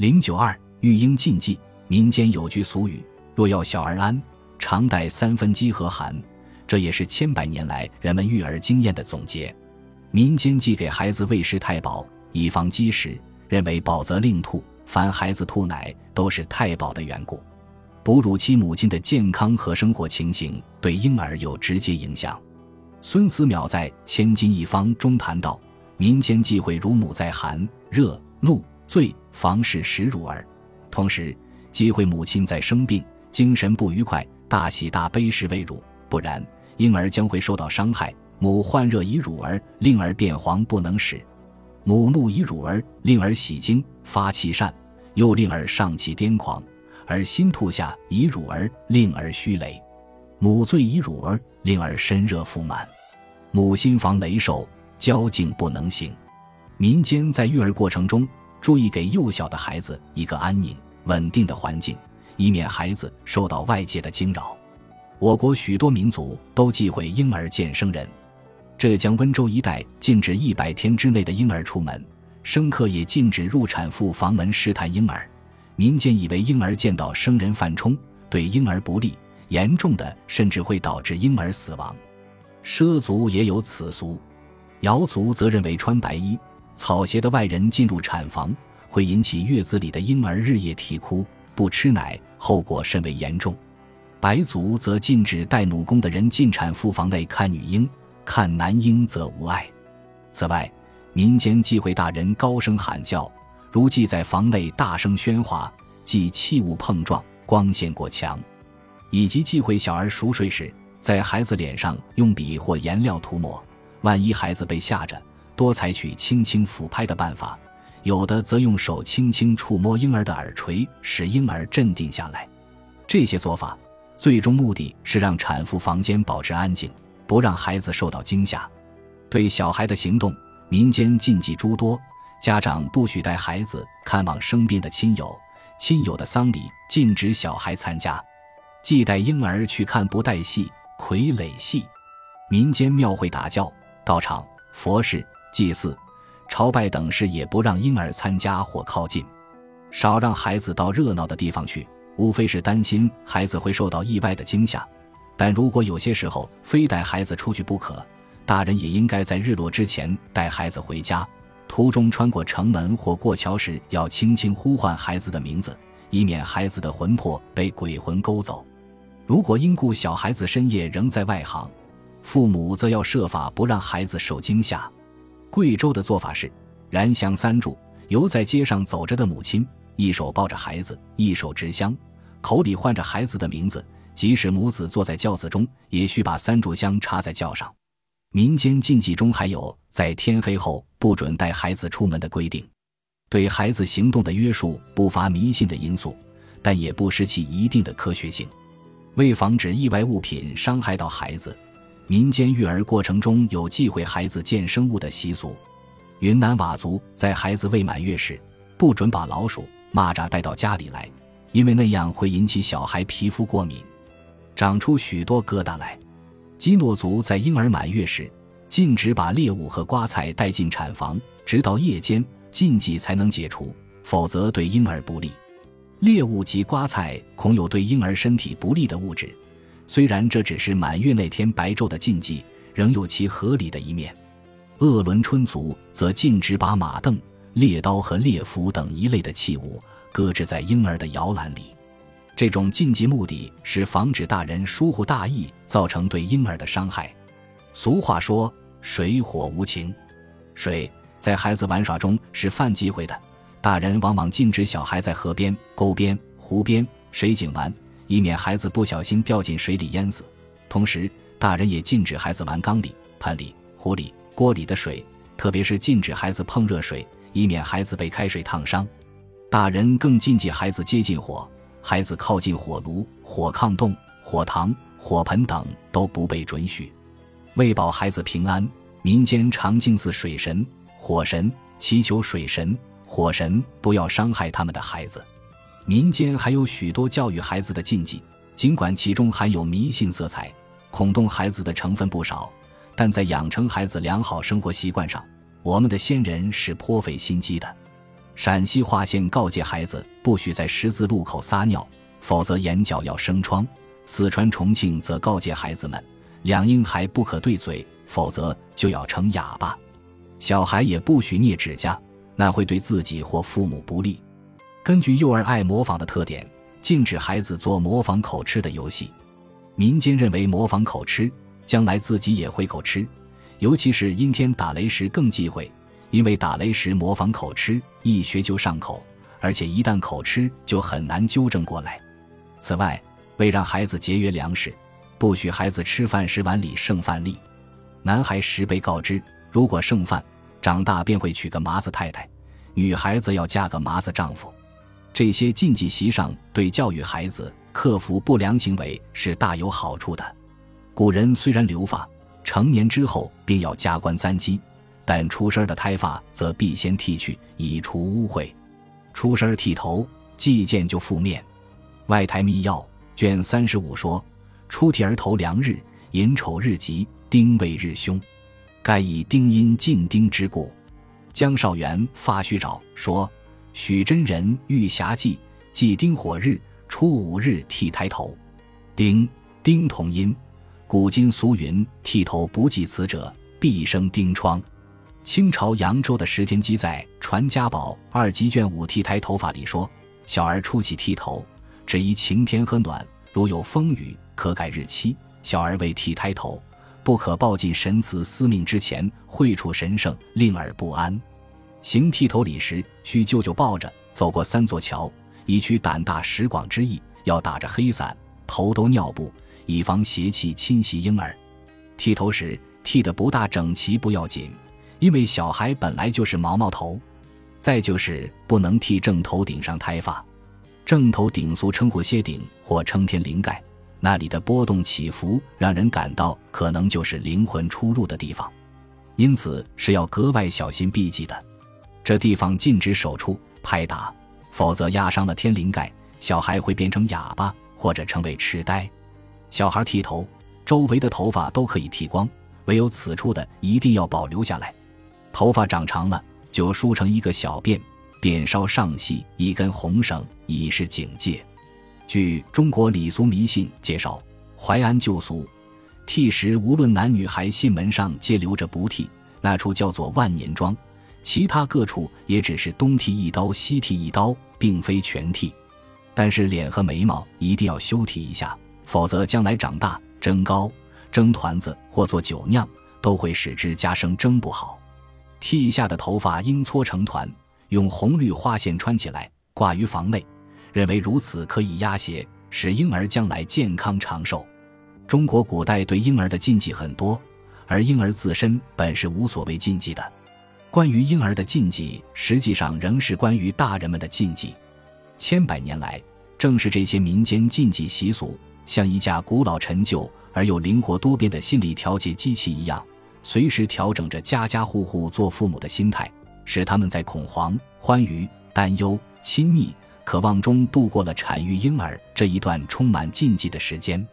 零九二育婴禁忌，民间有句俗语：“若要小儿安，常带三分饥和寒。”这也是千百年来人们育儿经验的总结。民间忌给孩子喂食太饱，以防饥食，认为饱则令吐，凡孩子吐奶都是太饱的缘故。哺乳期母亲的健康和生活情形对婴儿有直接影响。孙思邈在《千金一方》中谈到，民间忌讳乳母在寒、热、怒、醉、房事时乳儿，同时忌讳母亲在生病、精神不愉快、大喜大悲时喂乳，不然。婴儿将会受到伤害。母患热以乳儿，令儿变黄不能食；母怒以乳儿，令儿喜惊发气善，又令儿上气癫狂；而心吐下以乳儿，令儿虚雷；母醉以乳儿，令儿身热腹满；母心防雷受，交颈不能行。民间在育儿过程中，注意给幼小的孩子一个安宁、稳定的环境，以免孩子受到外界的惊扰。我国许多民族都忌讳婴儿见生人，浙江温州一带禁止一百天之内的婴儿出门，生客也禁止入产妇房门试探婴儿。民间以为婴儿见到生人犯冲，对婴儿不利，严重的甚至会导致婴儿死亡。畲族也有此俗，瑶族则认为穿白衣、草鞋的外人进入产房，会引起月子里的婴儿日夜啼哭、不吃奶，后果甚为严重。白族则禁止带弩弓的人进产妇房内看女婴，看男婴则无碍。此外，民间忌讳大人高声喊叫，如忌在房内大声喧哗，忌器物碰撞、光线过强，以及忌讳小儿熟睡时在孩子脸上用笔或颜料涂抹。万一孩子被吓着，多采取轻轻抚拍的办法，有的则用手轻轻触摸婴儿的耳垂，使婴儿镇定下来。这些做法。最终目的是让产妇房间保持安静，不让孩子受到惊吓。对小孩的行动，民间禁忌诸多。家长不许带孩子看望生病的亲友，亲友的丧礼禁止小孩参加。忌带婴儿去看不带戏、傀儡戏。民间庙会打教、道场、佛事、祭祀、朝拜等事也不让婴儿参加或靠近。少让孩子到热闹的地方去。无非是担心孩子会受到意外的惊吓，但如果有些时候非带孩子出去不可，大人也应该在日落之前带孩子回家。途中穿过城门或过桥时，要轻轻呼唤孩子的名字，以免孩子的魂魄被鬼魂勾走。如果因故小孩子深夜仍在外行，父母则要设法不让孩子受惊吓。贵州的做法是，燃香三炷，由在街上走着的母亲一手抱着孩子，一手执香。口里唤着孩子的名字，即使母子坐在轿子中，也需把三炷香插在轿上。民间禁忌中还有在天黑后不准带孩子出门的规定。对孩子行动的约束不乏迷信的因素，但也不失其一定的科学性。为防止意外物品伤害到孩子，民间育儿过程中有忌讳孩子见生物的习俗。云南佤族在孩子未满月时，不准把老鼠、蚂蚱带到家里来。因为那样会引起小孩皮肤过敏，长出许多疙瘩来。基诺族在婴儿满月时，禁止把猎物和瓜菜带进产房，直到夜间禁忌才能解除，否则对婴儿不利。猎物及瓜菜恐有对婴儿身体不利的物质，虽然这只是满月那天白昼的禁忌，仍有其合理的一面。鄂伦春族则禁止把马镫、猎刀和猎斧等一类的器物。搁置在婴儿的摇篮里，这种禁忌目的是防止大人疏忽大意，造成对婴儿的伤害。俗话说“水火无情”，水在孩子玩耍中是犯忌讳的，大人往往禁止小孩在河边、沟边、湖边、水井玩，以免孩子不小心掉进水里淹死。同时，大人也禁止孩子玩缸里、盆里、壶里、锅里的水，特别是禁止孩子碰热水，以免孩子被开水烫伤。大人更禁忌孩子接近火，孩子靠近火炉、火炕洞、火塘、火盆等都不被准许。为保孩子平安，民间常敬祀水神、火神，祈求水神、火神不要伤害他们的孩子。民间还有许多教育孩子的禁忌，尽管其中含有迷信色彩、恐动孩子的成分不少，但在养成孩子良好生活习惯上，我们的先人是颇费心机的。陕西华县告诫孩子不许在十字路口撒尿，否则眼角要生疮。四川重庆则告诫孩子们，两婴孩不可对嘴，否则就要成哑巴。小孩也不许捏指甲，那会对自己或父母不利。根据幼儿爱模仿的特点，禁止孩子做模仿口吃的游戏。民间认为模仿口吃，将来自己也会口吃，尤其是阴天打雷时更忌讳。因为打雷时模仿口吃，一学就上口，而且一旦口吃就很难纠正过来。此外，为让孩子节约粮食，不许孩子吃饭时碗里剩饭粒。男孩时被告知，如果剩饭，长大便会娶个麻子太太；女孩子要嫁个麻子丈夫。这些禁忌习上对教育孩子克服不良行为是大有好处的。古人虽然留发，成年之后便要加冠簪髻。但出生的胎发则必先剃去，以除污秽。出生剃头，忌见就覆面。外台秘要卷三十五说：出剃而头良日，寅丑日吉，丁未日凶。盖以丁阴尽丁之故。江少元发须爪说：许真人遇侠忌，忌丁火日，初五日剃抬头。丁丁同音，古今俗云：剃头不忌此者，必生丁疮。清朝扬州的石田基在《传家宝》二集卷五剃抬头发里说：“小儿初起剃头，只宜晴天和暖，如有风雨，可改日期。小儿未剃胎头，不可抱进神祠司命之前，会处神圣，令而不安。行剃头礼时，需舅舅抱着走过三座桥，以取胆大识广之意。要打着黑伞，头兜尿布，以防邪气侵袭婴儿。剃头时剃得不大整齐不要紧。”因为小孩本来就是毛毛头，再就是不能剃正头顶上胎发，正头顶俗称呼歇顶或称天灵盖，那里的波动起伏让人感到可能就是灵魂出入的地方，因此是要格外小心避忌的。这地方禁止手触拍打，否则压伤了天灵盖，小孩会变成哑巴或者成为痴呆。小孩剃头，周围的头发都可以剃光，唯有此处的一定要保留下来。头发长长了，就梳成一个小辫，辫梢上系一根红绳，以示警戒。据中国礼俗迷信介绍，淮安旧俗，剃时无论男女孩信门上皆留着不剃，那处叫做万年庄，其他各处也只是东剃一刀，西剃一刀，并非全剃。但是脸和眉毛一定要修剃一下，否则将来长大蒸糕、蒸团子或做酒酿，都会使之加生蒸不好。剃下的头发应搓成团，用红绿花线穿起来，挂于房内，认为如此可以压邪，使婴儿将来健康长寿。中国古代对婴儿的禁忌很多，而婴儿自身本是无所谓禁忌的。关于婴儿的禁忌，实际上仍是关于大人们的禁忌。千百年来，正是这些民间禁忌习俗，像一架古老陈旧而又灵活多变的心理调节机器一样。随时调整着家家户户做父母的心态，使他们在恐慌、欢愉、担忧、亲密、渴望中度过了产育婴儿这一段充满禁忌的时间。